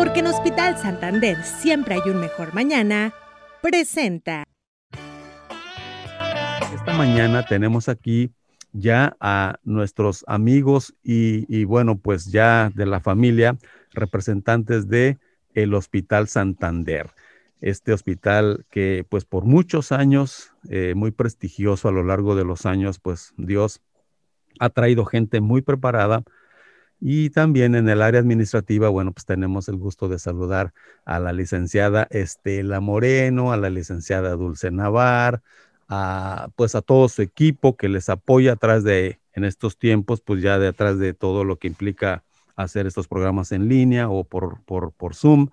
Porque en Hospital Santander siempre hay un mejor mañana, presenta. Esta mañana tenemos aquí ya a nuestros amigos y, bueno, pues ya de la familia, representantes de el Hospital Santander. Este hospital que pues por muchos años, eh, muy prestigioso a lo largo de los años, pues Dios ha traído gente muy preparada. Y también en el área administrativa, bueno, pues tenemos el gusto de saludar a la licenciada Estela Moreno, a la licenciada Dulce Navar, a, pues a todo su equipo que les apoya atrás de, en estos tiempos, pues ya detrás de todo lo que implica hacer estos programas en línea o por, por, por Zoom.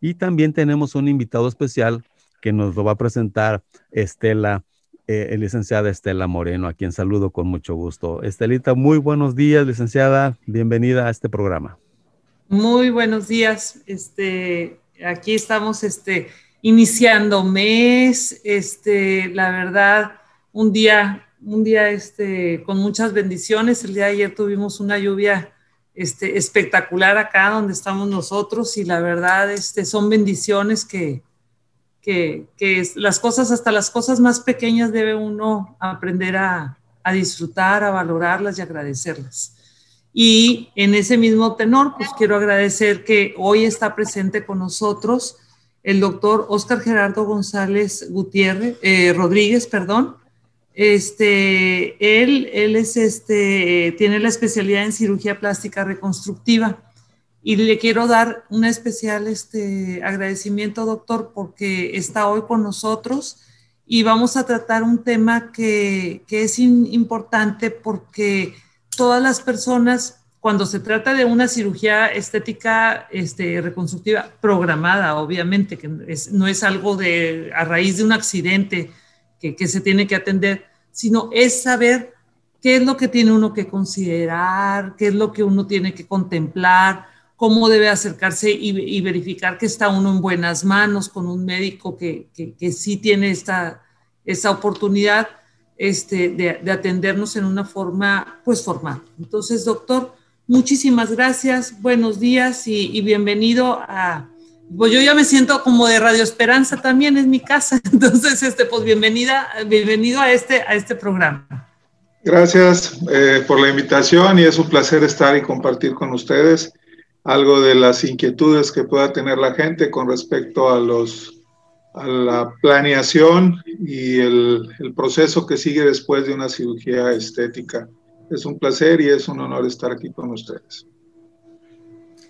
Y también tenemos un invitado especial que nos lo va a presentar Estela, eh, licenciada Estela Moreno, a quien saludo con mucho gusto. Estelita, muy buenos días, licenciada. Bienvenida a este programa. Muy buenos días. Este, aquí estamos, este, iniciando mes, este, la verdad, un día, un día este, con muchas bendiciones. El día de ayer tuvimos una lluvia este, espectacular acá donde estamos nosotros y la verdad este, son bendiciones que, que, que las cosas, hasta las cosas más pequeñas debe uno aprender a, a disfrutar, a valorarlas y agradecerlas. Y en ese mismo tenor, pues quiero agradecer que hoy está presente con nosotros el doctor Oscar Gerardo González Gutiérrez, eh, Rodríguez, perdón. Este, él, él es este, tiene la especialidad en cirugía plástica reconstructiva y le quiero dar un especial este, agradecimiento, doctor, porque está hoy con nosotros y vamos a tratar un tema que, que es importante porque todas las personas cuando se trata de una cirugía estética este, reconstructiva programada, obviamente, que no es algo de, a raíz de un accidente que, que, se tiene que atender, sino es saber qué es lo que tiene uno que considerar, qué es lo que uno tiene que contemplar, cómo debe acercarse y, verificar que está uno en buenas manos con un médico que, que, sí tiene esta, esta oportunidad este, de, de atendernos en una forma pues formal. Entonces, doctor, Muchísimas gracias, buenos días y, bienvenido a... Pues yo ya me siento como de Radio Esperanza también, es mi casa, entonces, este, pues bienvenida, bienvenido a este, a este programa. Gracias eh, por la invitación y es un placer estar y compartir con ustedes algo de las inquietudes que pueda tener la gente con respecto a los a la planeación y el, el proceso que sigue después de una cirugía estética. Es un placer y es un honor estar aquí con ustedes.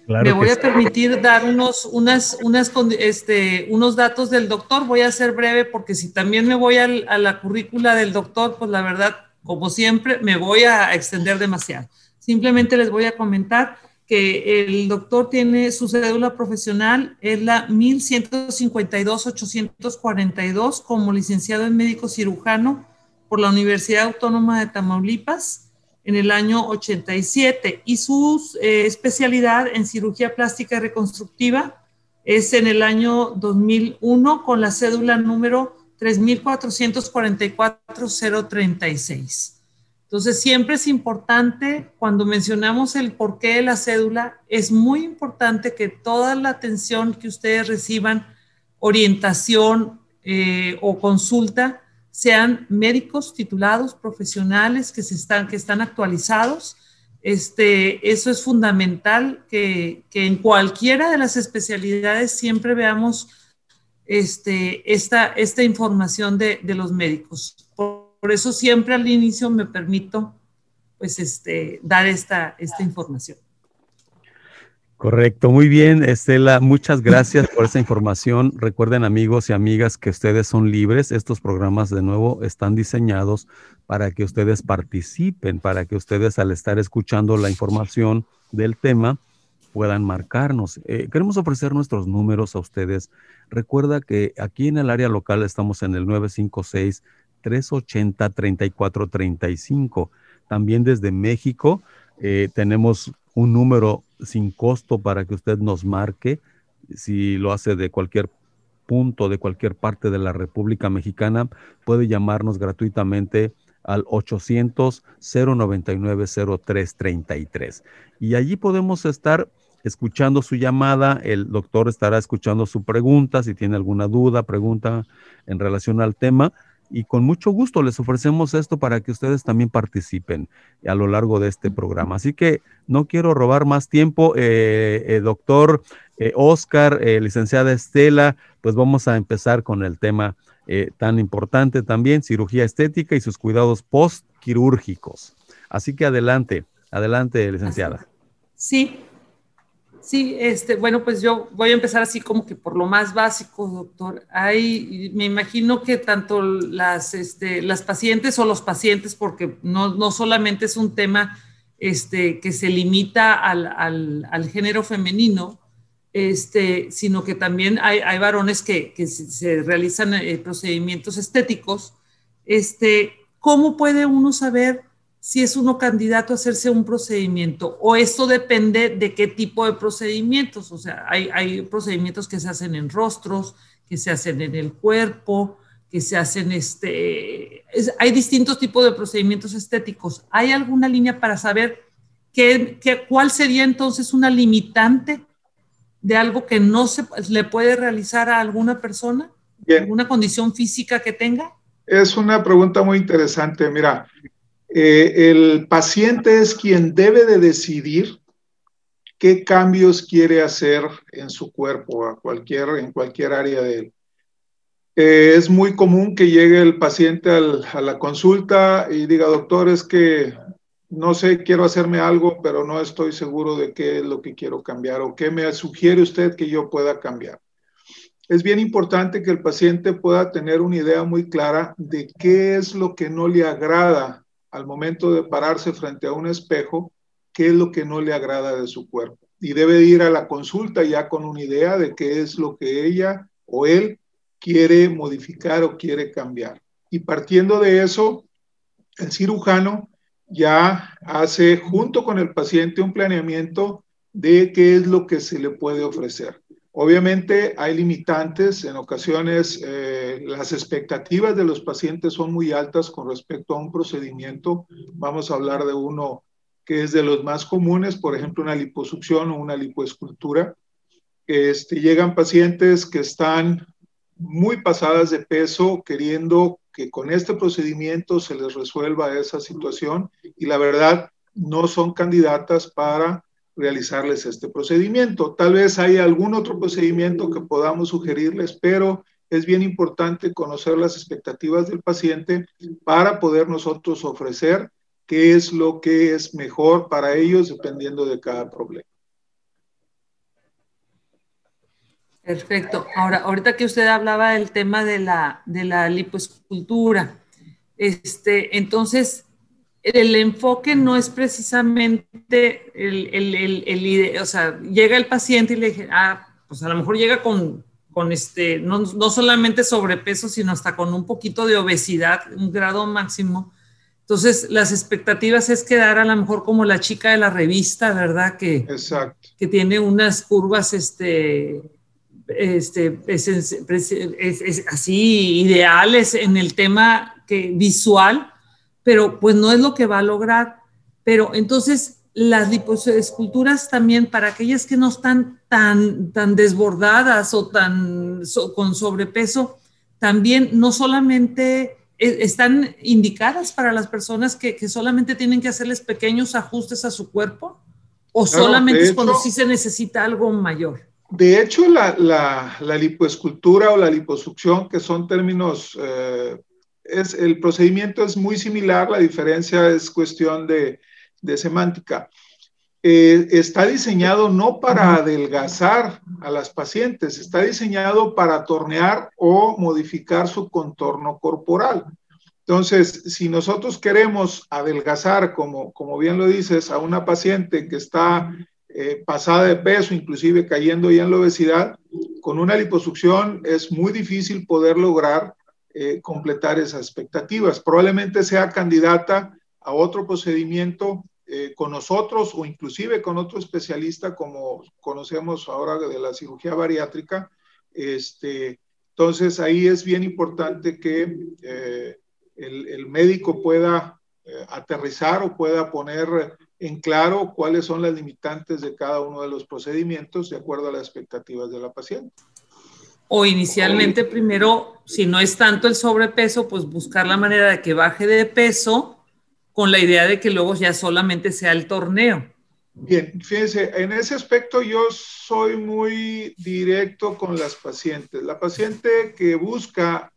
Claro Me voy a permitir dar unos, unas, unas, este, unos datos del doctor. Voy a ser breve porque si también me voy al, a la currícula del doctor, pues la verdad, como siempre, me voy a extender demasiado. Simplemente les voy a comentar que el doctor tiene su cédula profesional, es la 1152-842 como licenciado en médico cirujano por la Universidad Autónoma de Tamaulipas en el año 87 y su eh, especialidad en cirugía plástica y reconstructiva es en el año 2001 con la cédula número 3444-036. Entonces, siempre es importante, cuando mencionamos el porqué de la cédula, es muy importante que toda la atención que ustedes reciban, orientación eh, o consulta, sean médicos titulados, profesionales que, se están, que están actualizados. Este, eso es fundamental que, que en cualquiera de las especialidades siempre veamos este, esta, esta información de, de los médicos. Por, eso siempre al inicio me permito pues, este, dar esta, esta información. Correcto, muy bien, Estela, muchas gracias por esa información. Recuerden amigos y amigas que ustedes son libres. Estos programas de nuevo están diseñados para que ustedes participen, para que ustedes al estar escuchando la información del tema puedan marcarnos. Eh, queremos ofrecer nuestros números a ustedes. Recuerda que aquí en el área local estamos en el 956-380-3435. También desde México eh, tenemos un número sin costo para que usted nos marque si lo hace de cualquier punto, de cualquier parte de la República Mexicana, puede llamarnos gratuitamente al 800-099-0333. Y allí podemos estar escuchando su llamada, el doctor estará escuchando su pregunta, si tiene alguna duda, pregunta en relación al tema. Y con mucho gusto les ofrecemos esto para que ustedes también participen a lo largo de este programa. Así que no quiero robar más tiempo, eh, eh, doctor eh, Oscar, licenciada Estela, pues vamos a empezar con el tema tan importante también, cirugía estética y sus cuidados postquirúrgicos. Así que adelante, adelante, licenciada. Sí, Sí, este, bueno, pues yo voy a empezar así como que por lo más básico, doctor. Hay, me imagino que tanto las, este, las pacientes o los pacientes, porque no, no solamente es un tema este, que se limita al, al, al género femenino, este, sino que también hay, hay varones que, que se, realizan eh, procedimientos estéticos. Este, ¿Cómo puede uno saber si es uno candidato a hacerse un procedimiento o esto depende de qué tipo de procedimientos. O sea, hay, procedimientos que se hacen en rostros, que se hacen en el cuerpo, que se hacen, este, hay distintos tipos de procedimientos estéticos. ¿Hay alguna línea para saber qué, qué, cuál sería entonces una limitante de algo que no se le puede realizar a alguna persona? ¿Alguna condición física que tenga? Es una pregunta muy interesante. Mira, eh, el paciente es quien debe de decidir qué cambios quiere hacer en su cuerpo, a en cualquier área de él. Eh, es muy común que llegue el paciente a la consulta y diga, doctor, es que no sé, quiero hacerme algo, pero no estoy seguro de qué es lo que quiero cambiar o qué me sugiere usted que yo pueda cambiar. Es bien importante que el paciente pueda tener una idea muy clara de qué es lo que no le agrada al momento de pararse frente a un espejo, qué es lo que no le agrada de su cuerpo. Y debe ir a la consulta ya con una idea de qué es lo que ella o él quiere modificar o quiere cambiar. Y partiendo de eso, el cirujano ya hace junto con el paciente un planeamiento de qué es lo que se le puede ofrecer. Obviamente hay limitantes, en ocasiones eh, las expectativas de los pacientes son muy altas con respecto a un procedimiento. Vamos a hablar de uno que es de los más comunes, por ejemplo, una liposucción o una lipoescultura. Este, llegan pacientes que están muy pasadas de peso queriendo que con este procedimiento se les resuelva esa situación y la verdad no son candidatas para realizarles este procedimiento. Tal vez hay algún otro procedimiento que podamos sugerirles, pero es bien importante conocer las expectativas del paciente para poder nosotros ofrecer qué es lo que es mejor para ellos dependiendo de cada problema. Perfecto. Ahora, ahorita que usted hablaba del tema de la, de la lipoescultura, este, entonces, el enfoque no es precisamente el, el, el, o sea, llega el paciente y le dije, ah, pues a lo mejor llega con, con este, no, no, solamente sobrepeso, sino hasta con un poquito de obesidad, un grado máximo. Entonces, las expectativas es quedar a lo mejor como la chica de la revista, ¿verdad? Que, Exacto. que tiene unas curvas, este, este, es, así ideales en el tema que, visual, pero pues no es lo que va a lograr. Pero entonces las liposesculturas también para aquellas que no están tan, tan desbordadas o tan con sobrepeso, también no solamente e, están indicadas para las personas que, que, solamente tienen que hacerles pequeños ajustes a su cuerpo o solamente es cuando sí se necesita algo mayor. De hecho, la, la, la lipoescultura o la liposucción, que son términos eh, es, el procedimiento es muy similar, la diferencia es cuestión de, semántica. Eh, está diseñado no para adelgazar a las pacientes, está diseñado para tornear o modificar su contorno corporal. Entonces, si nosotros queremos adelgazar, como, como bien lo dices, a una paciente que está eh, pasada de peso, inclusive cayendo ya en la obesidad, con una liposucción es muy difícil poder lograr eh, completar esas expectativas. Probablemente sea candidata a otro procedimiento eh, con nosotros o inclusive con otro especialista como conocemos ahora de la cirugía bariátrica. Este, entonces ahí es bien importante que eh, el, el, médico pueda aterrizar o pueda poner en claro cuáles son las limitantes de cada uno de los procedimientos de acuerdo a las expectativas de la paciente. O inicialmente, primero, si no es tanto el sobrepeso, pues buscar la manera de que baje de peso con la idea de que luego ya solamente sea el torneo. Bien, fíjense, en ese aspecto yo soy muy directo con las pacientes. La paciente que busca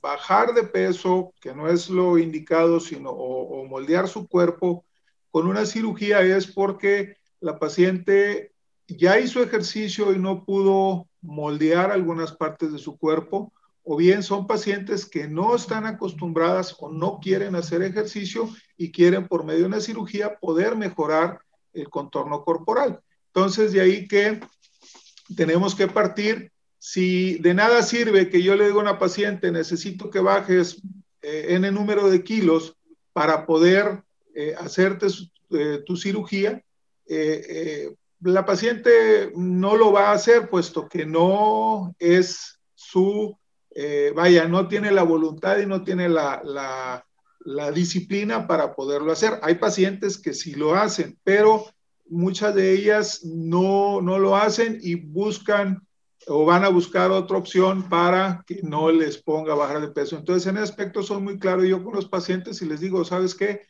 bajar de peso, que no es lo indicado, sino o, moldear su cuerpo con una cirugía es porque la paciente ya hizo ejercicio y no pudo moldear algunas partes de su cuerpo, o bien son pacientes que no están acostumbradas o no quieren hacer ejercicio y quieren por medio de una cirugía poder mejorar el contorno corporal. Entonces, de ahí que tenemos que partir. Si de nada sirve que yo le diga a una paciente, necesito que bajes eh, en el número de kilos para poder eh, hacerte eh, tu cirugía, la paciente no lo va a hacer puesto que no es su, vaya, no tiene la voluntad y no tiene la, la, disciplina para poderlo hacer. Hay pacientes que sí lo hacen, pero muchas de ellas no, no lo hacen y buscan o van a buscar otra opción para que no les ponga bajar de peso. Entonces, en ese aspecto soy muy claro yo con los pacientes y les digo, ¿sabes qué?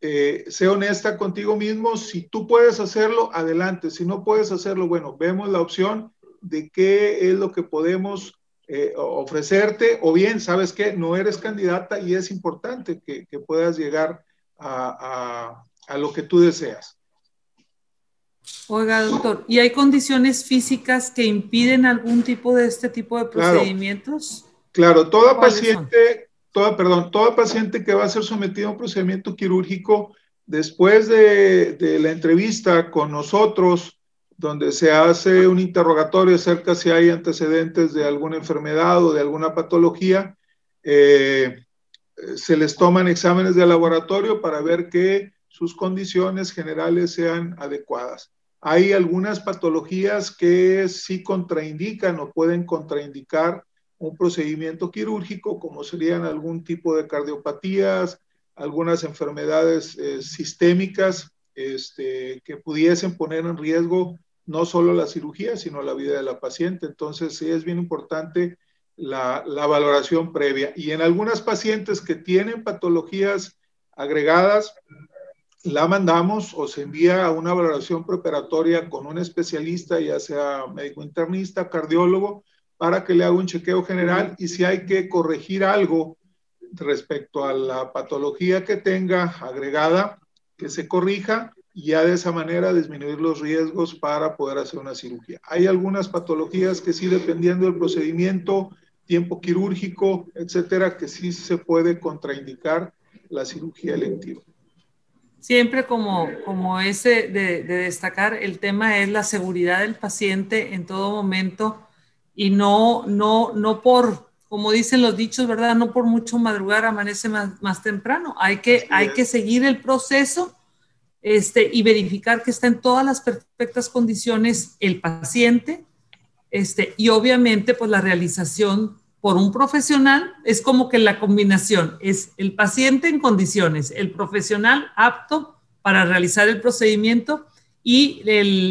Eh, sé honesta contigo mismo, si tú puedes hacerlo, adelante, si no puedes hacerlo, bueno, vemos la opción de qué es lo que podemos eh, ofrecerte, o bien, ¿sabes qué? No eres candidata y es importante que, puedas llegar a, a lo que tú deseas. Oiga, doctor, ¿y hay condiciones físicas que impiden algún tipo de este tipo de procedimientos? Claro, toda paciente, toda, perdón, toda paciente que va a ser sometida a un procedimiento quirúrgico, después de, la entrevista con nosotros, donde se hace un interrogatorio acerca si hay antecedentes de alguna enfermedad o de alguna patología, eh, se les toman exámenes de laboratorio para ver que sus condiciones generales sean adecuadas. Hay algunas patologías que sí contraindican o pueden contraindicar un procedimiento quirúrgico, como serían algún tipo de cardiopatías, algunas enfermedades eh, sistémicas este, que pudiesen poner en riesgo no solo la cirugía, sino la vida de la paciente. Entonces, sí es bien importante la, la valoración previa. Y en algunas pacientes que tienen patologías agregadas, la mandamos o se envía a una valoración preparatoria con un especialista, ya sea médico internista, cardiólogo, para que le haga un chequeo general y si hay que corregir algo respecto a la patología que tenga agregada, que se corrija y ya de esa manera disminuir los riesgos para poder hacer una cirugía. Hay algunas patologías que sí, dependiendo del procedimiento, tiempo quirúrgico, etcétera, que sí se puede contraindicar la cirugía electiva siempre como, como ese de, destacar, el tema es la seguridad del paciente en todo momento y no, no, no por, como dicen los dichos, ¿verdad? No por mucho madrugar amanece más, más temprano. Hay que, hay que seguir el proceso este, y verificar que está en todas las perfectas condiciones el paciente este, y obviamente pues la realización por un profesional, es como que la combinación es el paciente en condiciones, el profesional apto para realizar el procedimiento y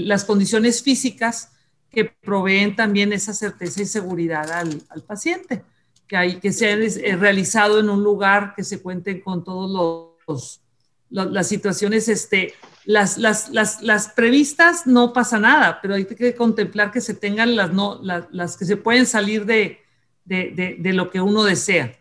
las condiciones físicas que proveen también esa certeza y seguridad al, paciente, que, hay, que sea eh, realizado en un lugar que se cuenten con todos los, las situaciones, este, las, las, las, las, previstas no pasa nada, pero hay que contemplar que se tengan las, no, las que se pueden salir de, de, lo que uno desea.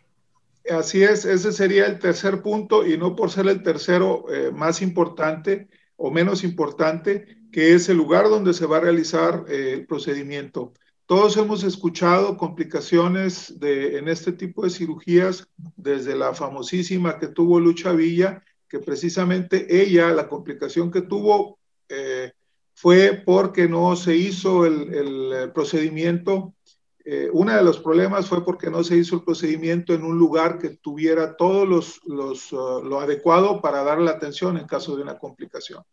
Así es, ese sería el tercer punto y no por ser el tercero eh, más importante o menos importante, que es el lugar donde se va a realizar eh, el procedimiento. Todos hemos escuchado complicaciones en este tipo de cirugías, desde la famosísima que tuvo Lucha Villa, que precisamente ella, la complicación que tuvo eh, fue porque no se hizo el, el procedimiento eh, uno de los problemas fue porque no se hizo el procedimiento en un lugar que tuviera todos los, los uh, lo adecuado para dar la atención en caso de una complicación.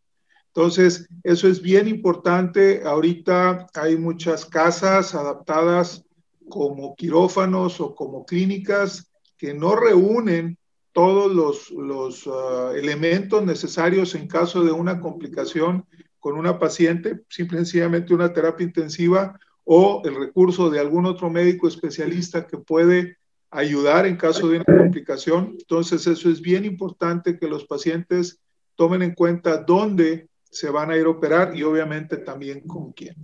Entonces, eso es bien importante. Ahorita hay muchas casas adaptadas como quirófanos o como clínicas que no reúnen todos los, ah, elementos necesarios en caso de una complicación con una paciente, simple y sencillamente una terapia intensiva o el recurso de algún otro médico especialista que puede ayudar en caso de una complicación. Entonces, eso es bien importante que los pacientes tomen en cuenta dónde se van a ir a operar y obviamente también con quién.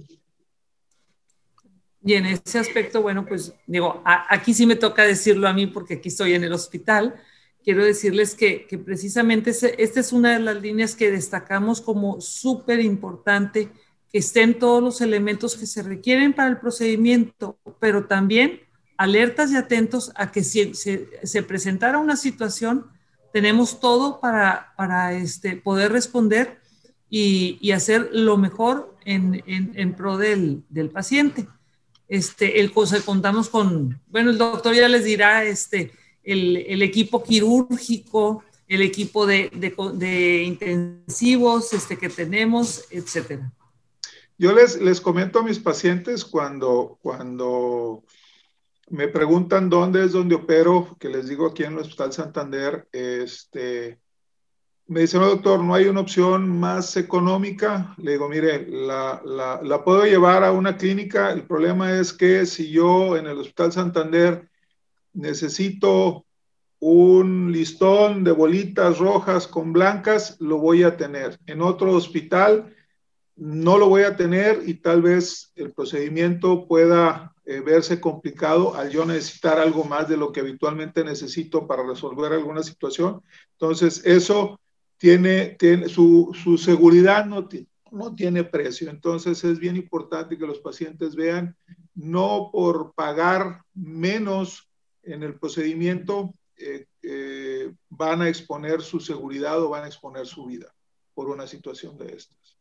Y en ese aspecto, bueno, pues digo, aquí sí me toca decirlo a mí porque aquí estoy en el hospital. Quiero decirles que, que precisamente esta es una de las líneas que destacamos como súper importante, que estén todos los elementos que se requieren para el procedimiento, pero también alertas y atentos a que si se, presentara una situación, tenemos todo para, para este, poder responder y, hacer lo mejor en, en, pro del, del, paciente. Este, el, contamos con, bueno, el doctor ya les dirá, este, el, el equipo quirúrgico, el equipo de, de, de, intensivos este, que tenemos, etcétera. Yo les, les comento a mis pacientes cuando, cuando me preguntan dónde es donde opero, que les digo aquí en el Hospital Santander, este, me dicen, no, doctor, no hay una opción más económica. Le digo, mire, la, la, la, puedo llevar a una clínica. El problema es que si yo en el Hospital Santander necesito un listón de bolitas rojas con blancas, lo voy a tener. En otro hospital no lo voy a tener y tal vez el procedimiento pueda eh, verse complicado al yo necesitar algo más de lo que habitualmente necesito para resolver alguna situación. Entonces, eso tiene, tiene su, su seguridad no, no tiene precio. Entonces, es bien importante que los pacientes vean, no por pagar menos en el procedimiento, eh, eh, van a exponer su seguridad o van a exponer su vida por una situación de estas.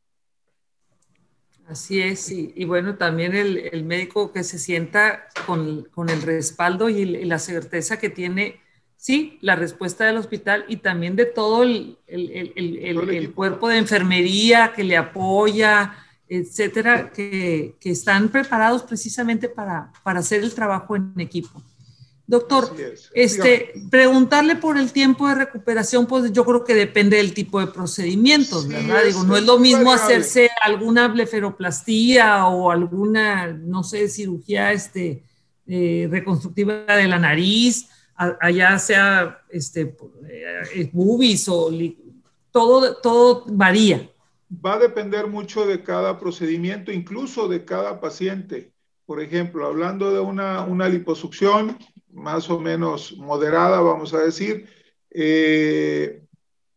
Así es, y, bueno, también el, médico que se sienta con, el respaldo y, la certeza que tiene, sí, la respuesta del hospital y también de todo el, cuerpo de enfermería que le apoya, etcétera, que, que están preparados precisamente para, para hacer el trabajo en equipo. Doctor, este, preguntarle por el tiempo de recuperación, pues yo creo que depende del tipo de procedimientos, ¿verdad? Digo, no es lo mismo hacerse alguna bleferoplastía o alguna, no sé, cirugía este, eh, reconstructiva de la nariz, allá sea este, eh, bubis o todo, todo varía. Va a depender mucho de cada procedimiento, incluso de cada paciente. Por ejemplo, hablando de una, una liposucción, más o menos moderada, vamos a decir. Eh,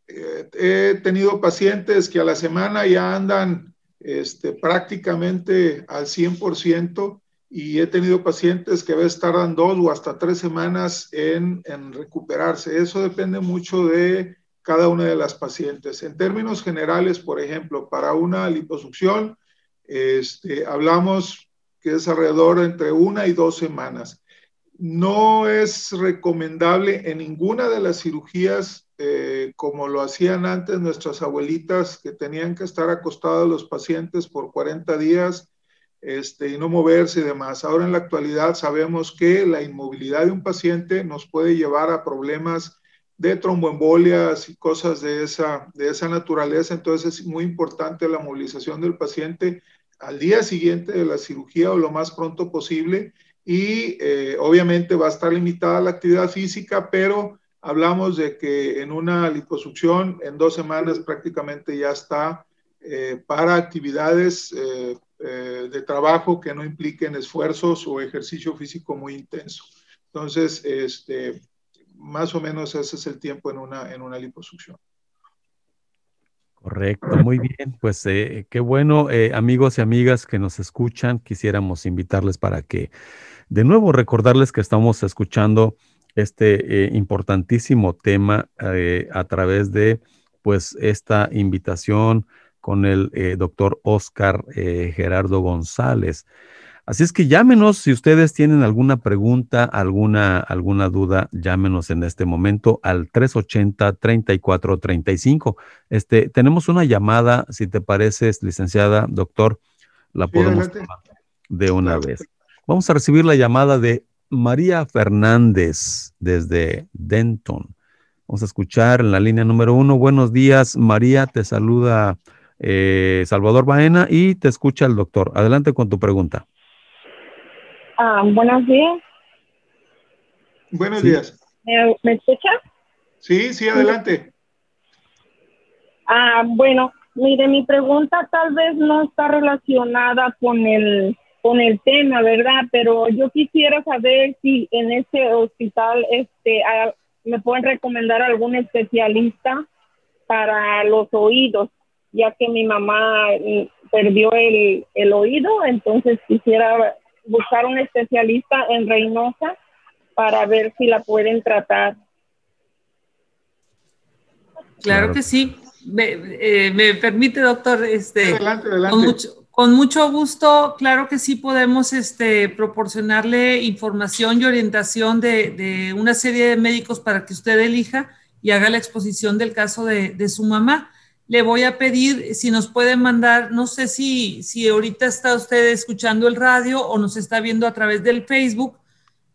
eh, he tenido pacientes que a la semana ya andan este, prácticamente al 100% y he tenido pacientes que a veces tardan dos o hasta tres semanas en, recuperarse. Eso depende mucho de cada una de las pacientes. En términos generales, por ejemplo, para una liposucción, este, hablamos que es alrededor entre una y dos semanas no es recomendable en ninguna de las cirugías eh, como lo hacían antes nuestras abuelitas que tenían que estar acostados los pacientes por 40 días este, y no moverse y demás. Ahora en la actualidad sabemos que la inmovilidad de un paciente nos puede llevar a problemas de tromboembolias y cosas de esa, de esa naturaleza. Entonces es muy importante la movilización del paciente al día siguiente de la cirugía o lo más pronto posible y eh, obviamente va a estar limitada la actividad física, pero hablamos de que en una liposucción en dos semanas prácticamente ya está eh, para actividades eh, de trabajo que no impliquen esfuerzos o ejercicio físico muy intenso. Entonces, este, más o menos ese es el tiempo en una, en una liposucción. Correcto, muy bien. Pues qué bueno, amigos y amigas que nos escuchan. Quisiéramos invitarles para que de nuevo, recordarles que estamos escuchando este eh, importantísimo tema eh, a través de pues esta invitación con el eh, doctor Oscar Gerardo González. Así es que llámenos si ustedes tienen alguna pregunta, alguna, alguna duda, llámenos en este momento al 380-3435. Este, tenemos una llamada, si te pareces, licenciada, doctor, la podemos tomar de una vez. Vamos a recibir la llamada de María Fernández desde Denton. Vamos a escuchar en la línea número uno. Buenos días, María, te saluda eh, Salvador Baena y te escucha el doctor. Adelante con tu pregunta. Ah, buenos días. Buenos días. ¿Me, escucha? Sí, sí, adelante. Ah, bueno, mire, mi pregunta tal vez no está relacionada con el con el tema, ¿verdad? Pero yo quisiera saber si en este hospital este me pueden recomendar algún especialista para los oídos, ya que mi mamá mm, perdió el, el oído, entonces quisiera buscar un especialista en Reynosa para ver si la pueden tratar. Claro, que sí. Eh, me, permite, doctor, este, adelante, adelante. Con, mucho, gusto, claro que sí podemos este, proporcionarle información y orientación de, de, una serie de médicos para que usted elija y haga la exposición del caso de, de su mamá le voy a pedir si nos puede mandar, no sé si, si ahorita está usted escuchando el radio o nos está viendo a través del Facebook,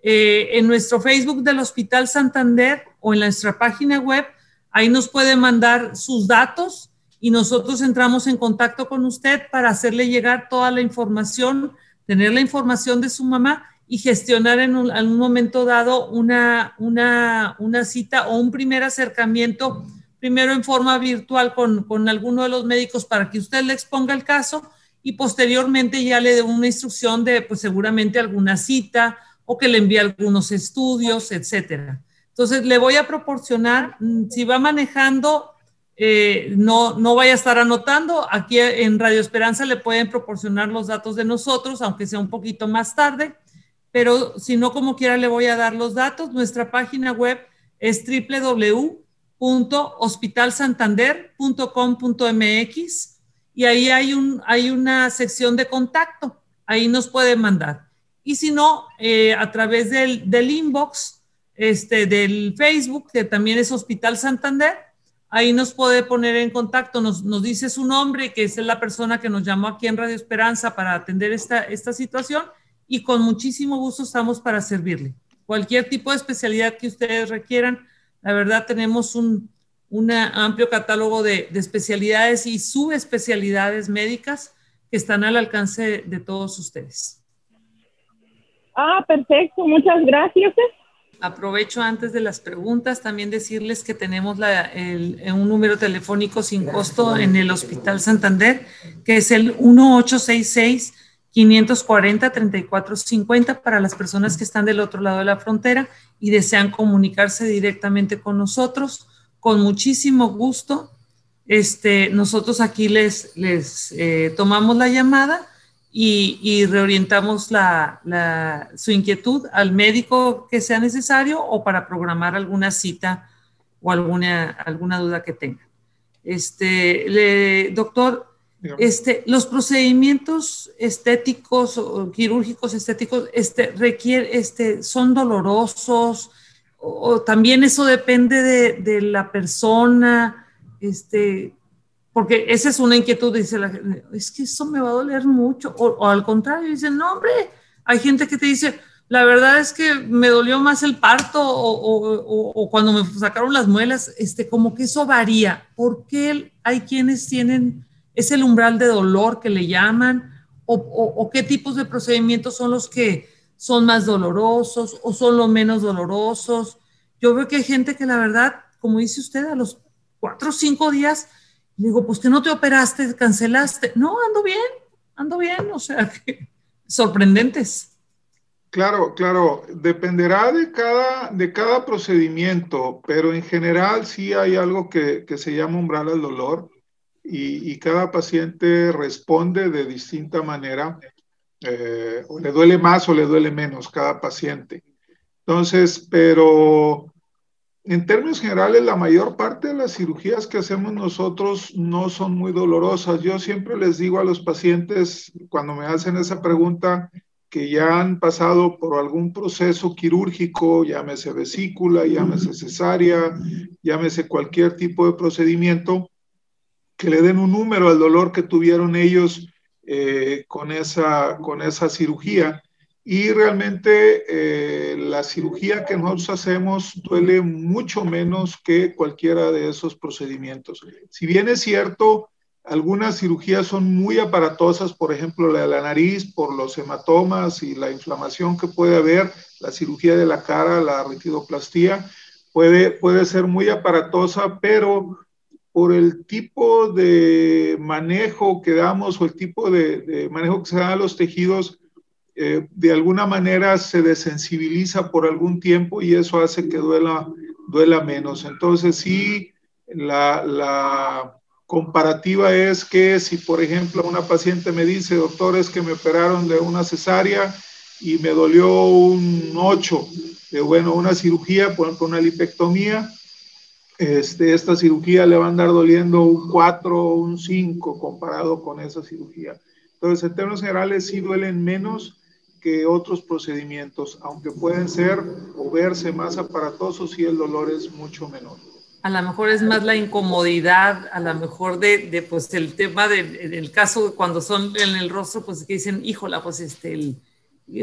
eh, en nuestro Facebook del Hospital Santander o en nuestra página web, ahí nos puede mandar sus datos y nosotros entramos en contacto con usted para hacerle llegar toda la información, tener la información de su mamá y gestionar en un, en un momento dado una, una, una cita o un primer acercamiento primero en forma virtual con, con alguno de los médicos para que usted le exponga el caso y posteriormente ya le dé una instrucción de, pues seguramente alguna cita o que le envíe algunos estudios, etcétera. Entonces, le voy a proporcionar, mm, si va manejando, eh, no, no vaya a estar anotando. Aquí en Radio Esperanza le pueden proporcionar los datos de nosotros, aunque sea un poquito más tarde, pero si no, como quiera, le voy a dar los datos. Nuestra página web es www www.hospitalsantander.com.mx y ahí hay, un, hay una sección de contacto, ahí nos puede mandar. Y si no, eh, a través del, del, inbox este, del Facebook, que también es Hospital Santander, ahí nos puede poner en contacto, nos, nos dice su nombre, que es la persona que nos llamó aquí en Radio Esperanza para atender esta, esta situación y con muchísimo gusto estamos para servirle. Cualquier tipo de especialidad que ustedes requieran, la verdad tenemos un amplio catálogo de, especialidades y subespecialidades médicas que están al alcance de, todos ustedes. Ah, perfecto, muchas gracias. Aprovecho antes de las preguntas también decirles que tenemos un número telefónico sin costo en el Hospital Santander, que es el 1866 540-3450 para las personas que están del otro lado de la frontera y desean comunicarse directamente con nosotros. Con muchísimo gusto, este, nosotros aquí les, les eh, tomamos la llamada y, reorientamos la, su inquietud al médico que sea necesario o para programar alguna cita o alguna, alguna duda que tenga. Este, doctor, este, los procedimientos estéticos o quirúrgicos estéticos este, este, son dolorosos o, también eso depende de, la persona, este, porque esa es una inquietud, dice la gente, es que eso me va a doler mucho, o, al contrario, dicen, no, hombre, hay gente que te dice, la verdad es que me dolió más el parto o, o, cuando me sacaron las muelas, este, como que eso varía. ¿Por qué hay quienes tienen ¿Es el umbral de dolor que le llaman? ¿O, qué tipos de procedimientos son los que son más dolorosos o son los menos dolorosos? Yo veo que hay gente que la verdad, como dice usted, a los cuatro o cinco días, digo, pues que no te operaste, cancelaste. No, ando bien, ando bien, o sea, que sorprendentes. Claro, claro, dependerá de cada, de cada procedimiento, pero en general sí hay algo que, que se llama umbral del dolor y, cada paciente responde de distinta manera, eh, o le duele más o le duele menos cada paciente. Entonces, pero en términos generales, la mayor parte de las cirugías que hacemos nosotros no son muy dolorosas. Yo siempre les digo a los pacientes cuando me hacen esa pregunta que ya han pasado por algún proceso quirúrgico, llámese vesícula, llámese cesárea, llámese cualquier tipo de procedimiento, que le den un número al dolor que tuvieron ellos eh, con, esa, con esa cirugía y realmente eh, la cirugía que nosotros hacemos duele mucho menos que cualquiera de esos procedimientos. Si bien es cierto, algunas cirugías son muy aparatosas, por ejemplo, la de la nariz, por los hematomas y la inflamación que puede haber, la cirugía de la cara, la retidoplastía, puede, puede ser muy aparatosa, pero por el tipo de manejo que damos o el tipo de, manejo que se da a los tejidos, eh, de alguna manera se desensibiliza por algún tiempo y eso hace que duela, duela menos. Entonces, sí, la, la comparativa es que si, por ejemplo, una paciente me dice, doctor, es que me operaron de una cesárea y me dolió un 8, de bueno, una cirugía, por ejemplo, una lipectomía, este, esta cirugía le va a andar doliendo un 4 o un 5 comparado con esa cirugía. Entonces, en términos generales, sí duelen menos que otros procedimientos, aunque pueden ser o verse más aparatosos y el dolor es mucho menor a lo mejor es más la incomodidad, a lo mejor de, pues el tema del caso cuando son en el rostro, pues que dicen, híjola, pues este,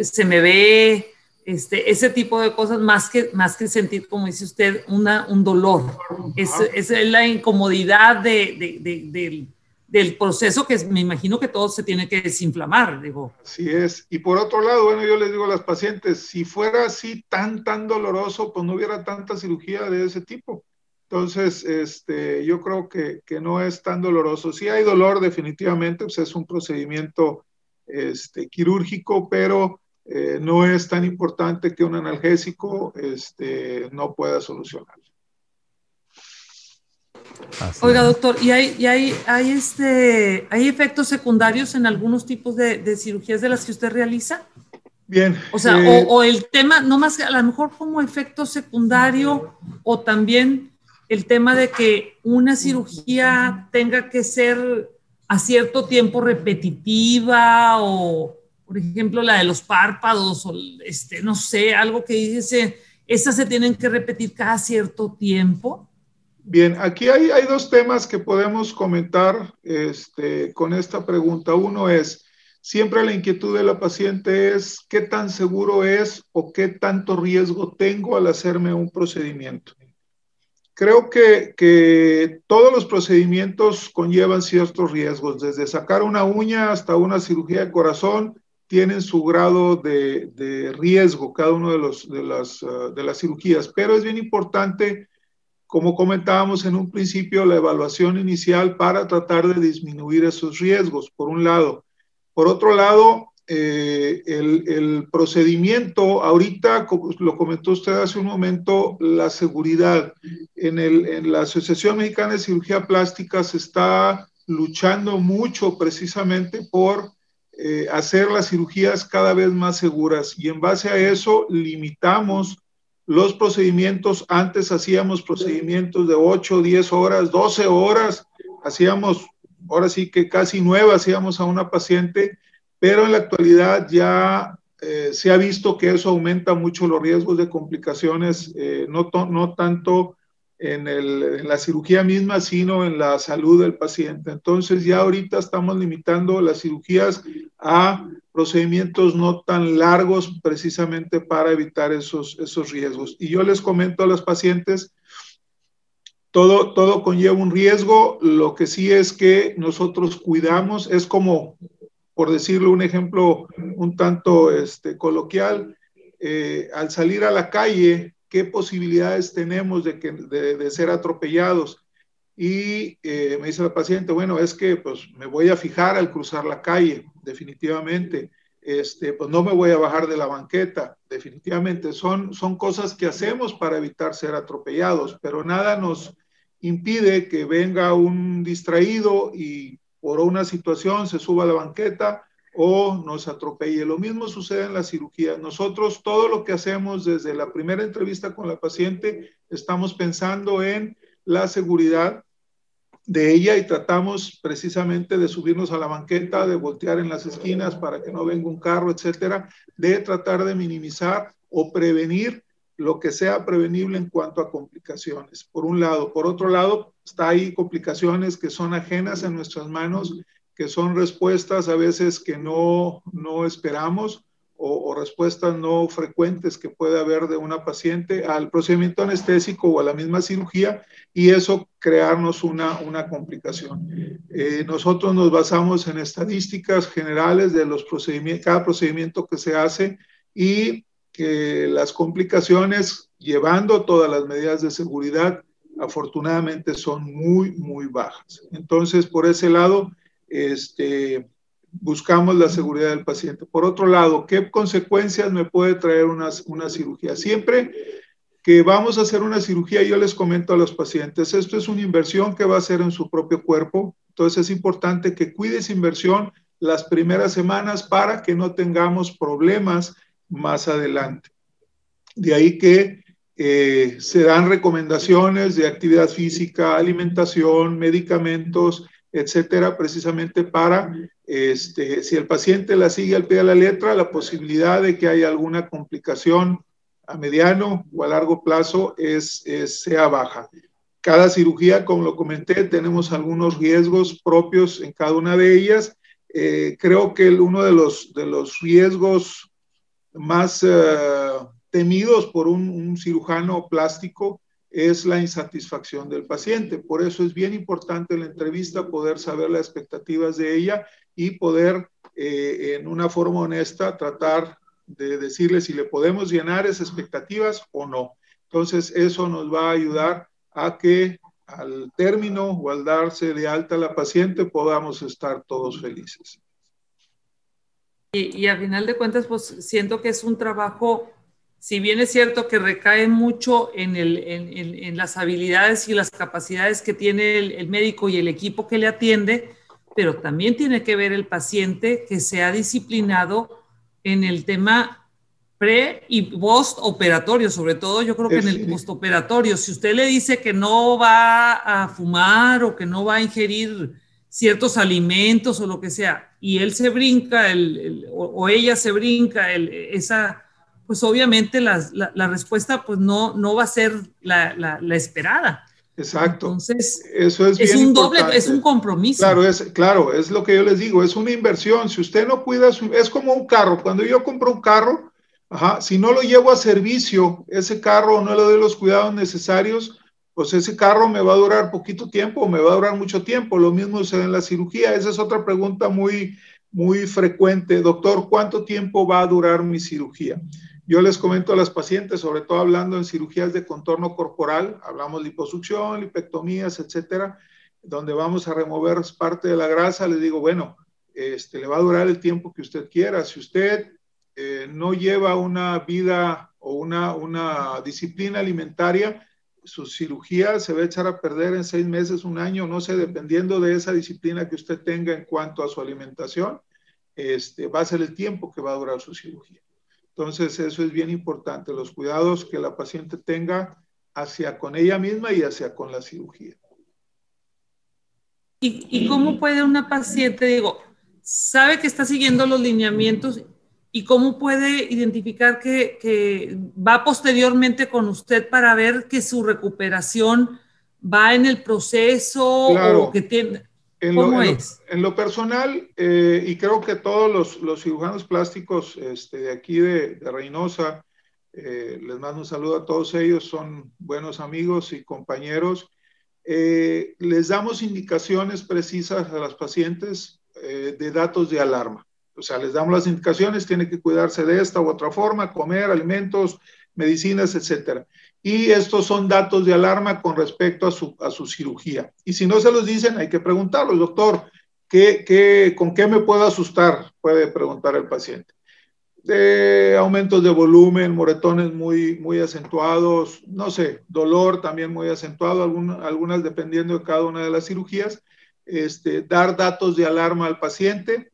se me ve, este, ese tipo de cosas, más que, más que sentir, como dice usted, una, un dolor. Es, es la incomodidad de, del proceso que me imagino que todo se tiene que desinflamar, digo. Así es. Y por otro lado, bueno, yo les digo a las pacientes, si fuera así tan, tan doloroso, pues no hubiera tanta cirugía de ese tipo. Entonces, este, yo creo que, que, no es tan doloroso. Si hay dolor, definitivamente, pues es un procedimiento este, quirúrgico, pero eh, no es tan importante que un analgésico este, no pueda solucionar. Oiga, doctor, ¿y hay, y hay, hay, este, hay efectos secundarios en algunos tipos de, de, cirugías de las que usted realiza? Bien. O sea, o, eh, o, el tema, no más que a lo mejor como efecto secundario o también el tema de que una cirugía tenga que ser a cierto tiempo repetitiva o, por ejemplo, la de los párpados o, este, no sé, algo que dice, esas se tienen que repetir cada cierto tiempo. Bien, aquí hay, hay dos temas que podemos comentar este, con esta pregunta. Uno es, siempre la inquietud de la paciente es qué tan seguro es o qué tanto riesgo tengo al hacerme un procedimiento. Creo que, todos los procedimientos conllevan ciertos riesgos, desde sacar una uña hasta una cirugía de corazón, tienen su grado de, riesgo cada uno de, los, de, las, uh, de las cirugías, pero es bien importante, como comentábamos en un principio, la evaluación inicial para tratar de disminuir esos riesgos, por un lado. Por otro lado, eh, el, procedimiento, ahorita, como lo comentó usted hace un momento, la seguridad. En, el, en la Asociación Mexicana de Cirugía Plástica se está luchando mucho precisamente por eh, hacer las cirugías cada vez más seguras y en base a eso limitamos los procedimientos. Antes hacíamos procedimientos de 8, 10 horas, 12 horas, hacíamos, ahora sí que casi nueve hacíamos a una paciente pero en la actualidad ya eh, se ha visto que eso aumenta mucho los riesgos de complicaciones, eh, no, no tanto en, el, en, la cirugía misma, sino en la salud del paciente. Entonces ya ahorita estamos limitando las cirugías a procedimientos no tan largos precisamente para evitar esos, esos riesgos. Y yo les comento a los pacientes, todo, todo conlleva un riesgo, lo que sí es que nosotros cuidamos, es como por decirlo un ejemplo un tanto este, coloquial, eh, al salir a la calle, ¿qué posibilidades tenemos de, que, de, ser atropellados? Y eh, me dice la paciente, bueno, es que pues me voy a fijar al cruzar la calle, definitivamente. Este, pues no me voy a bajar de la banqueta, definitivamente. Son, son cosas que hacemos para evitar ser atropellados, pero nada nos impide que venga un distraído y por una situación se suba a la banqueta o nos atropelle. Lo mismo sucede en la cirugía. Nosotros todo lo que hacemos desde la primera entrevista con la paciente, estamos pensando en la seguridad de ella y tratamos precisamente de subirnos a la banqueta, de voltear en las esquinas para que no venga un carro, etcétera, de tratar de minimizar o prevenir lo que sea prevenible en cuanto a complicaciones, por un lado. Por otro lado, está ahí complicaciones que son ajenas a nuestras manos, que son respuestas a veces que no, no esperamos o, respuestas no frecuentes que puede haber de una paciente al procedimiento anestésico o a la misma cirugía y eso crearnos una, una complicación. Eh, nosotros nos basamos en estadísticas generales de los procedimientos, cada procedimiento que se hace y que las complicaciones, llevando todas las medidas de seguridad, afortunadamente son muy, muy bajas. Entonces, por ese lado, este, buscamos la seguridad del paciente. Por otro lado, ¿qué consecuencias me puede traer una, una cirugía? Siempre que vamos a hacer una cirugía, yo les comento a los pacientes, esto es una inversión que va a hacer en su propio cuerpo, entonces es importante que cuide esa inversión las primeras semanas para que no tengamos problemas más adelante. De ahí que eh, se dan recomendaciones de actividad física, alimentación, medicamentos, etcétera, precisamente para, este, si el paciente la sigue al pie de la letra, la posibilidad de que haya alguna complicación a mediano o a largo plazo es, sea baja. Cada cirugía, como lo comenté, tenemos algunos riesgos propios en cada una de ellas. Eh, creo que uno de los, de los riesgos más eh, temidos por un, un cirujano plástico es la insatisfacción del paciente. Por eso es bien importante la entrevista poder saber las expectativas de ella y poder eh, en una forma honesta tratar de decirle si le podemos llenar esas expectativas o no. Entonces eso nos va a ayudar a que al término o al darse de alta la paciente podamos estar todos felices. Y, y a final de cuentas, pues siento que es un trabajo si bien es cierto que recae mucho en, el, en, en, las habilidades y las capacidades que tiene el, el, médico y el equipo que le atiende, pero también tiene que ver el paciente que se ha disciplinado en el tema pre y post operatorio, sobre todo yo creo que en el postoperatorio. Si usted le dice que no va a fumar o que no va a ingerir ciertos alimentos o lo que sea, y él se brinca el, o, o, ella se brinca esa pues obviamente la, la, respuesta pues no, no va a ser la, la esperada. Exacto. Entonces, eso es, es un doble, es un compromiso. Claro, es, claro, es lo que yo les digo, es una inversión. Si usted no cuida, su, es como un carro. Cuando yo compro un carro, ajá, si no lo llevo a servicio, ese carro no le doy los cuidados necesarios, pues ese carro me va a durar poquito tiempo o me va a durar mucho tiempo. Lo mismo sucede en la cirugía. Esa es otra pregunta muy, muy frecuente. Doctor, ¿cuánto tiempo va a durar mi cirugía? Yo les comento a las pacientes, sobre todo hablando en cirugías de contorno corporal, hablamos liposucción, lipectomías, etcétera, donde vamos a remover parte de la grasa, les digo, bueno, este, le va a durar el tiempo que usted quiera. Si usted eh, no lleva una vida o una, una disciplina alimentaria, su cirugía se va a echar a perder en seis meses, un año, no sé, dependiendo de esa disciplina que usted tenga en cuanto a su alimentación, este, va a ser el tiempo que va a durar su cirugía. Entonces, eso es bien importante, los cuidados que la paciente tenga hacia con ella misma y hacia con la cirugía. ¿Y, y cómo puede una paciente, digo, sabe que está siguiendo los lineamientos y cómo puede identificar que, que, va posteriormente con usted para ver que su recuperación va en el proceso claro. o que tiene... En lo, en, lo, en lo, personal, eh, y creo que todos los, los cirujanos plásticos este, de aquí de, de Reynosa, eh, les mando un saludo a todos ellos, son buenos amigos y compañeros. Eh, les damos indicaciones precisas a las pacientes eh, de datos de alarma. O sea, les damos las indicaciones, tiene que cuidarse de esta u otra forma, comer alimentos, medicinas, etcétera y estos son datos de alarma con respecto a su, a su cirugía. Y si no se los dicen, hay que preguntarlos, doctor, ¿qué, qué, ¿con qué me puedo asustar? Puede preguntar el paciente. De aumentos de volumen, moretones muy, muy acentuados, no sé, dolor también muy acentuado, algunas, dependiendo de cada una de las cirugías. Este, dar datos de alarma al paciente,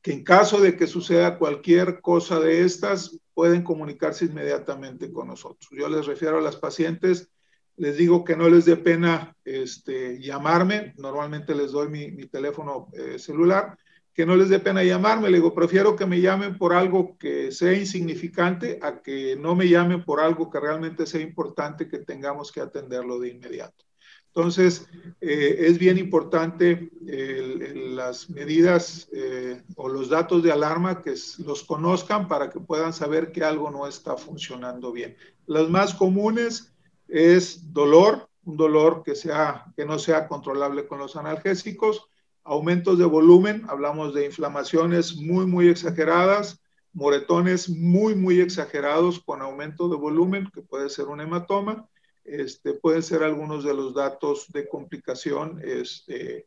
que en caso de que suceda cualquier cosa de estas, pueden comunicarse inmediatamente con nosotros. Yo les refiero a las pacientes, les digo que no les dé pena este, llamarme, normalmente les doy mi, teléfono eh, celular, que no les dé pena llamarme, le digo, prefiero que me llamen por algo que sea insignificante a que no me llamen por algo que realmente sea importante que tengamos que atenderlo de inmediato. Entonces, eh, es bien importante las medidas eh, o los datos de alarma que los conozcan para que puedan saber que algo no está funcionando bien. Los más comunes es dolor, un dolor que, sea, que no sea controlable con los analgésicos, aumentos de volumen, hablamos de inflamaciones muy, muy exageradas, moretones muy, muy exagerados con aumento de volumen, que puede ser un hematoma, este, pueden ser algunos de los datos de complicación este,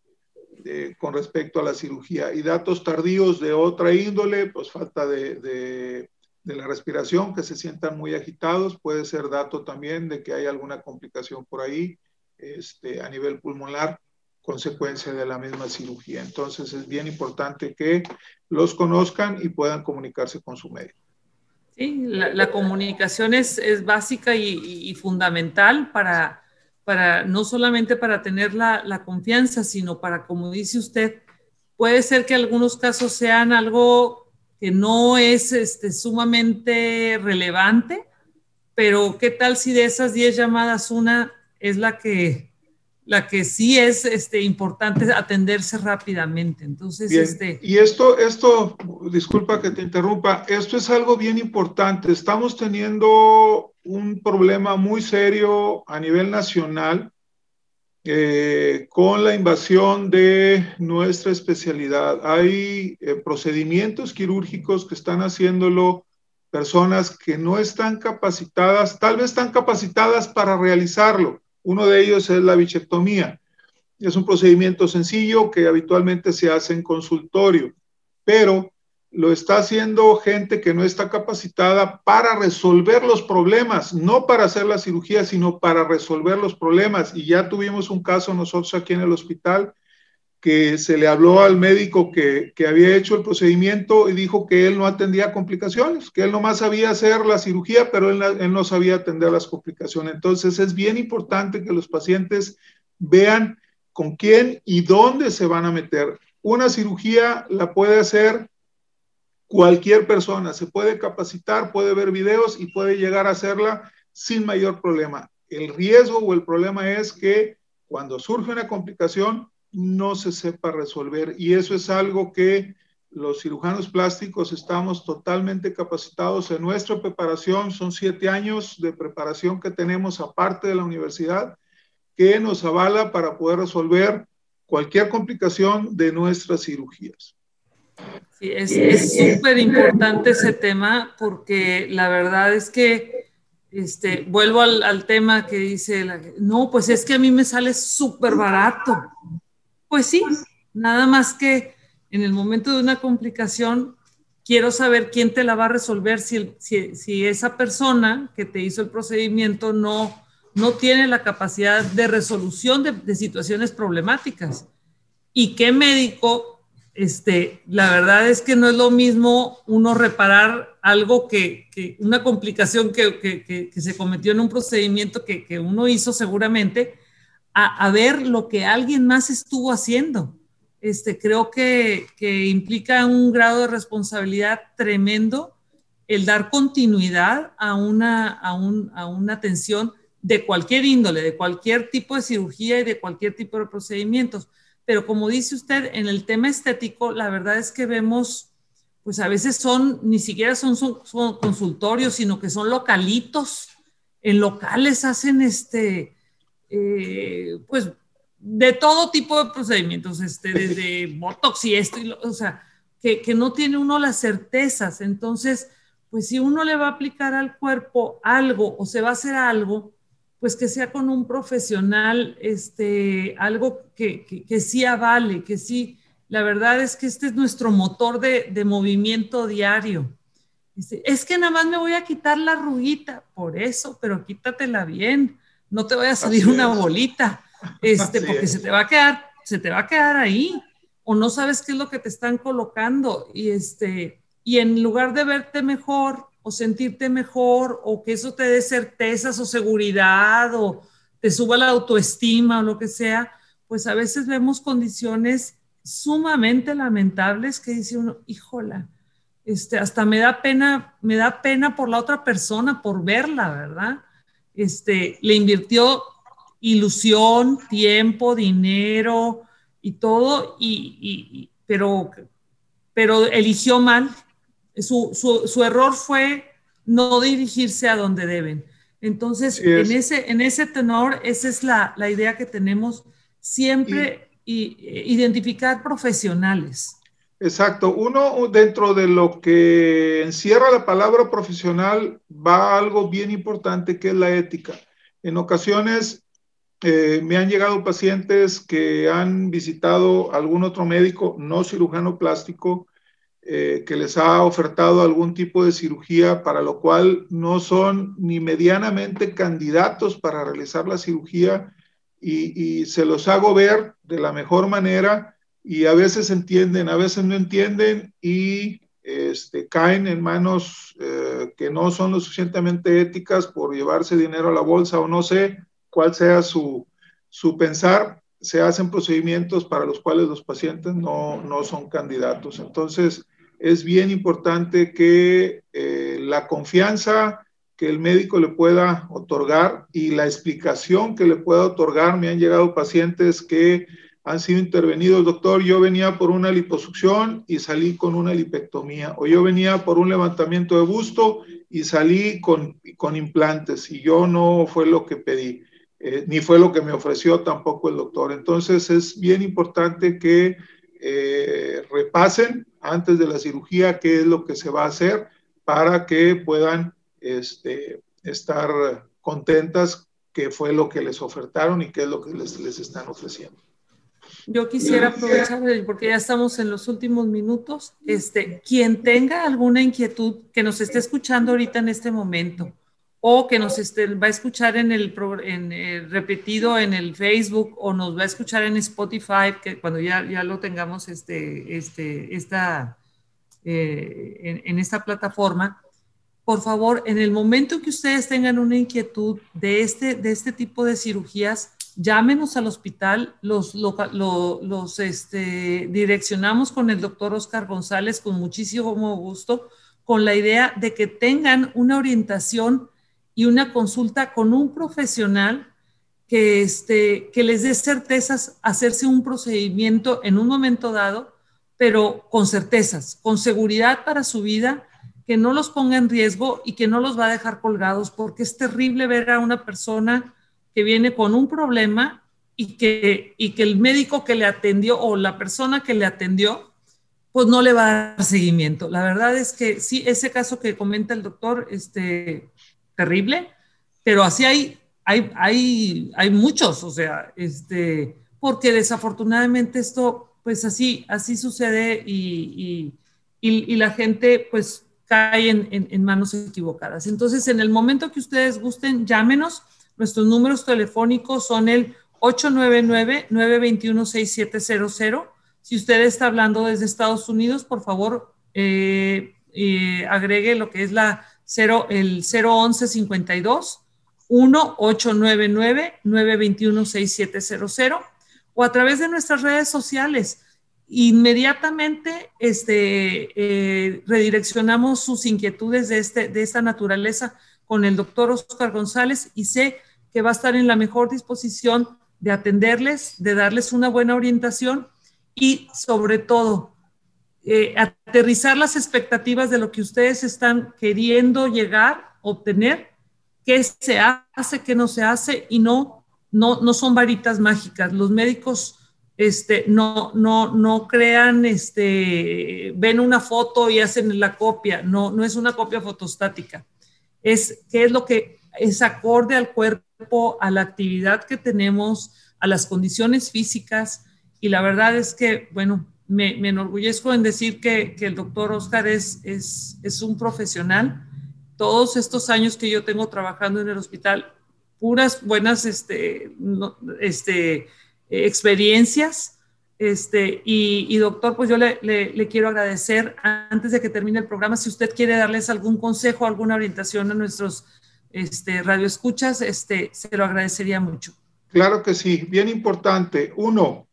con respecto a la cirugía. Y datos tardíos de otra índole, pues falta de, de, la respiración, que se sientan muy agitados, puede ser dato también de que hay alguna complicación por ahí este, a nivel pulmonar consecuencia de la misma cirugía. Entonces es bien importante que los conozcan y puedan comunicarse con su médico. Sí, la, comunicación es, es básica y, fundamental para, para, no solamente para tener la, la, confianza, sino para, como dice usted, puede ser que algunos casos sean algo que no es este, sumamente relevante, pero ¿qué tal si de esas 10 llamadas una es la que la que sí es este, importante atenderse rápidamente. Entonces, este... Y esto, esto, disculpa que te interrumpa, esto es algo bien importante. Estamos teniendo un problema muy serio a nivel nacional eh, con la invasión de nuestra especialidad. Hay eh, procedimientos quirúrgicos que están haciéndolo personas que no están capacitadas, tal vez están capacitadas para realizarlo, uno de ellos es la bichectomía. Es un procedimiento sencillo que habitualmente se hace en consultorio, pero lo está haciendo gente que no está capacitada para resolver los problemas, no para hacer la cirugía, sino para resolver los problemas. Y ya tuvimos un caso nosotros aquí en el hospital que se le habló al médico que, había hecho el procedimiento y dijo que él no atendía complicaciones, que él nomás sabía hacer la cirugía, pero él, él, no sabía atender las complicaciones. Entonces es bien importante que los pacientes vean con quién y dónde se van a meter. Una cirugía la puede hacer cualquier persona, se puede capacitar, puede ver videos y puede llegar a hacerla sin mayor problema. El riesgo o el problema es que cuando surge una complicación, no se sepa resolver. Y eso es algo que los cirujanos plásticos estamos totalmente capacitados en nuestra preparación. Son siete años de preparación que tenemos aparte de la universidad que nos avala para poder resolver cualquier complicación de nuestras cirugías. Sí, es súper importante ese tema porque la verdad es que este, vuelvo al, al tema que dice, la, no, pues es que a mí me sale súper barato. Pues sí, nada más que en el momento de una complicación, quiero saber quién te la va a resolver si, esa persona que te hizo el procedimiento no, no tiene la capacidad de resolución de, situaciones problemáticas. ¿Y qué médico? Este, la verdad es que no es lo mismo uno reparar algo que, una complicación que, se cometió en un procedimiento que, uno hizo seguramente, a, ver lo que alguien más estuvo haciendo. Este, creo que, que, implica un grado de responsabilidad tremendo el dar continuidad a una, a, un, a una atención de cualquier índole, de cualquier tipo de cirugía y de cualquier tipo de procedimientos. Pero como dice usted, en el tema estético, la verdad es que vemos, pues a veces son, ni siquiera son, son, consultorios, sino que son localitos. En locales hacen este, eh, pues, de todo tipo de procedimientos, este, desde Botox y esto, o sea, que, que, no tiene uno las certezas. Entonces, pues si uno le va a aplicar al cuerpo algo o se va a hacer algo, pues que sea con un profesional, este, algo que, que, que sí avale, que sí, la verdad es que este es nuestro motor de, de movimiento diario. es que nada más me voy a quitar la ruguita, por eso, pero quítatela bien no te vaya a salir una bolita, este, porque se te va a quedar, se te va a quedar ahí, o no sabes qué es lo que te están colocando, y este, y en lugar de verte mejor o sentirte mejor, o que eso te dé certezas o seguridad, o te suba la autoestima o lo que sea, pues a veces vemos condiciones sumamente lamentables que dice uno, híjola, este, hasta me da pena, me da pena por la otra persona, por verla, ¿verdad? Este, le invirtió ilusión, tiempo, dinero y todo, y, pero, pero eligió mal. Su, su, error fue no dirigirse a donde deben. Entonces, en, ese, en ese tenor, esa es la, la idea que tenemos siempre, y, identificar profesionales. Exacto. Uno, dentro de lo que encierra la palabra profesional, va algo bien importante que es la ética. En ocasiones eh, me han llegado pacientes que han visitado algún otro médico, no cirujano plástico, eh, que les ha ofertado algún tipo de cirugía para lo cual no son ni medianamente candidatos para realizar la cirugía y, y se los hago ver de la mejor manera y a veces entienden, a veces no entienden y este, caen en manos eh, que no son lo suficientemente éticas por llevarse dinero a la bolsa o no sé cuál sea su, su pensar, se hacen procedimientos para los cuales los pacientes no, no son candidatos. Entonces, es bien importante que eh, la confianza que el médico le pueda otorgar y la explicación que le pueda otorgar. Me han llegado pacientes que han sido intervenidos, doctor, yo venía por una liposucción y salí con una lipectomía, o yo venía por un levantamiento de busto y salí con, con implantes, y yo no fue lo que pedí, eh, ni fue lo que me ofreció tampoco el doctor. Entonces es bien importante que eh, repasen antes de la cirugía qué es lo que se va a hacer para que puedan este, estar contentas que fue lo que les ofertaron y qué es lo que les, les están ofreciendo. Yo quisiera aprovechar, porque ya estamos en los últimos minutos, este, quien tenga alguna inquietud que nos esté escuchando ahorita en este momento o que nos esté, va a escuchar en el, en, eh, repetido en el Facebook o nos va a escuchar en Spotify, que cuando ya, ya lo tengamos este, este, esta, eh, en, en esta plataforma, por favor, en el momento que ustedes tengan una inquietud de este, de este tipo de cirugías, llámenos al hospital, los, los este, direccionamos con el doctor Oscar González con muchísimo gusto, con la idea de que tengan una orientación y una consulta con un profesional que, este, que les dé certezas hacerse un procedimiento en un momento dado, pero con certezas, con seguridad para su vida, que no los ponga en riesgo y que no los va a dejar colgados, porque es terrible ver a una persona que viene con un problema y que, y que el médico que le atendió o la persona que le atendió, pues no le va a dar seguimiento. La verdad es que sí, ese caso que comenta el doctor, este, terrible, pero así hay, hay, hay, hay muchos, o sea, este, porque desafortunadamente esto, pues así, así sucede y, y, la gente, pues cae en manos equivocadas. Entonces, en el momento que ustedes gusten, llámenos Nuestros números telefónicos son el 899-921-6700. Si usted está hablando desde Estados Unidos, por favor, eh, eh, agregue lo que es la 0, el 011 52 1-899-921-6700 o a través de nuestras redes sociales. Inmediatamente este, eh, redireccionamos sus inquietudes de, este, de esta naturaleza con el doctor Oscar González y sé que va a estar en la mejor disposición de atenderles, de darles una buena orientación y sobre todo eh, aterrizar las expectativas de lo que ustedes están queriendo llegar, obtener, qué se hace, qué no se hace y no, no, no son varitas mágicas. Los médicos este, no, no, no crean, este, ven una foto y hacen la copia, no, no es una copia fotostática es qué es lo que es acorde al cuerpo, a la actividad que tenemos, a las condiciones físicas. Y la verdad es que, bueno, me, enorgullezco en decir que, el doctor Oscar es, es, es, un profesional. Todos estos años que yo tengo trabajando en el hospital, puras buenas este, este, experiencias este, y, doctor, pues yo le, quiero agradecer antes de que termine el programa, si usted quiere darles algún consejo, alguna orientación a nuestros este, radioescuchas, este, se lo agradecería mucho. Claro que sí, bien importante. Uno,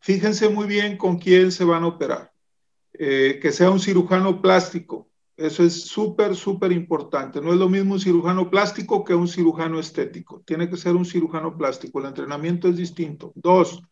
fíjense muy bien con quién se van a operar. Eh, que sea un cirujano plástico, Eso es súper, súper importante. No es lo mismo un cirujano plástico que un cirujano estético. Tiene que ser un cirujano plástico. El entrenamiento es distinto. Dos,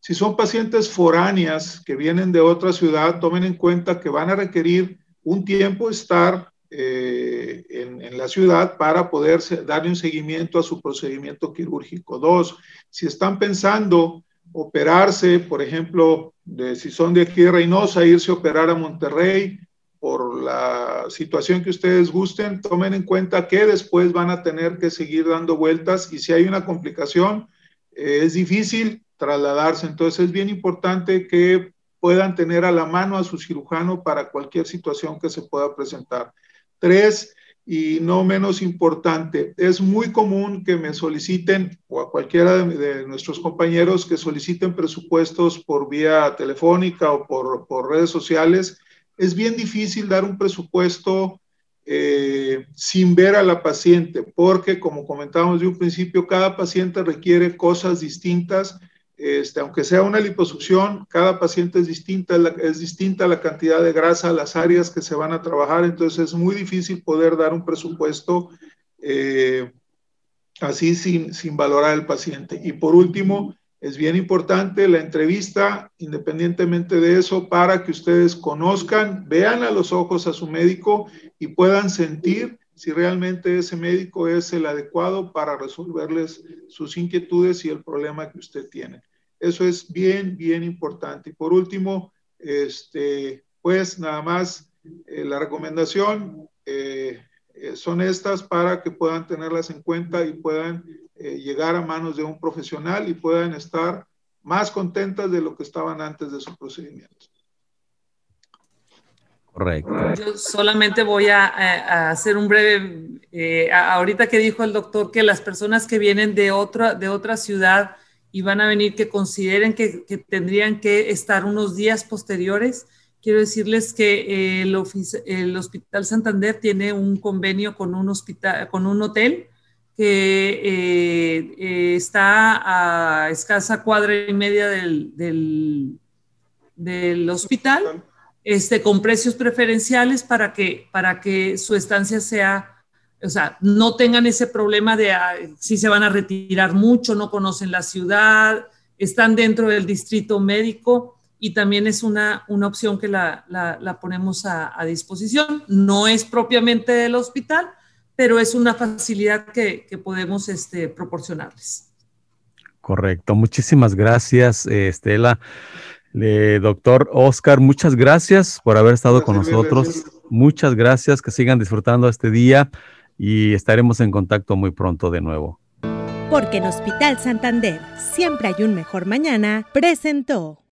si son pacientes foráneas que vienen de otra ciudad, tomen en cuenta que van a requerir un tiempo estar eh, en, en, la ciudad para poder darle un seguimiento a su procedimiento quirúrgico. Dos, si están pensando operarse, por ejemplo, de, si son de aquí de Reynosa, irse a operar a Monterrey, por la situación que ustedes gusten, tomen en cuenta que después van a tener que seguir dando vueltas y si hay una complicación, eh, es difícil trasladarse. Entonces es bien importante que puedan tener a la mano a su cirujano para cualquier situación que se pueda presentar. Tres, y no menos importante, es muy común que me soliciten, o a cualquiera de, nuestros compañeros que soliciten presupuestos por vía telefónica o por, por redes sociales. Es bien difícil dar un presupuesto eh, sin ver a la paciente, porque como comentábamos de un principio, cada paciente requiere cosas distintas este, aunque sea una liposucción, cada paciente es distinta, es distinta la cantidad de grasa, las áreas que se van a trabajar, entonces es muy difícil poder dar un presupuesto eh, así sin, sin valorar al paciente. Y por último, es bien importante la entrevista, independientemente de eso, para que ustedes conozcan, vean a los ojos a su médico y puedan sentir si realmente ese médico es el adecuado para resolverles sus inquietudes y el problema que usted tiene. Eso es bien, bien importante. Y por último, este, pues nada más eh, la recomendación eh, eh, son estas para que puedan tenerlas en cuenta y puedan llegar a manos de un profesional y puedan estar más contentas de lo que estaban antes de su procedimiento. Correcto. Yo solamente voy a, hacer un breve, ahorita que dijo el doctor que las personas que vienen de otra, de otra ciudad, y van a venir que consideren que, tendrían que estar unos días posteriores. Quiero decirles que eh, el, el, Hospital Santander tiene un convenio con un, hospital, con un hotel que eh, eh, está a escasa cuadra y media del, del, del hospital, este, con precios preferenciales para que, para que su estancia sea o sea, no tengan ese problema de si se van a retirar mucho, no conocen la ciudad, están dentro del distrito médico y también es una, una opción que la, la, ponemos a, disposición. No es propiamente del hospital, pero es una facilidad que, que podemos este, proporcionarles. Correcto, muchísimas gracias, Estela. doctor Oscar, muchas gracias por haber estado con nosotros. Muchas gracias, que sigan disfrutando este día y estaremos en contacto muy pronto de nuevo. Porque en Hospital Santander siempre hay un mejor mañana, presentó.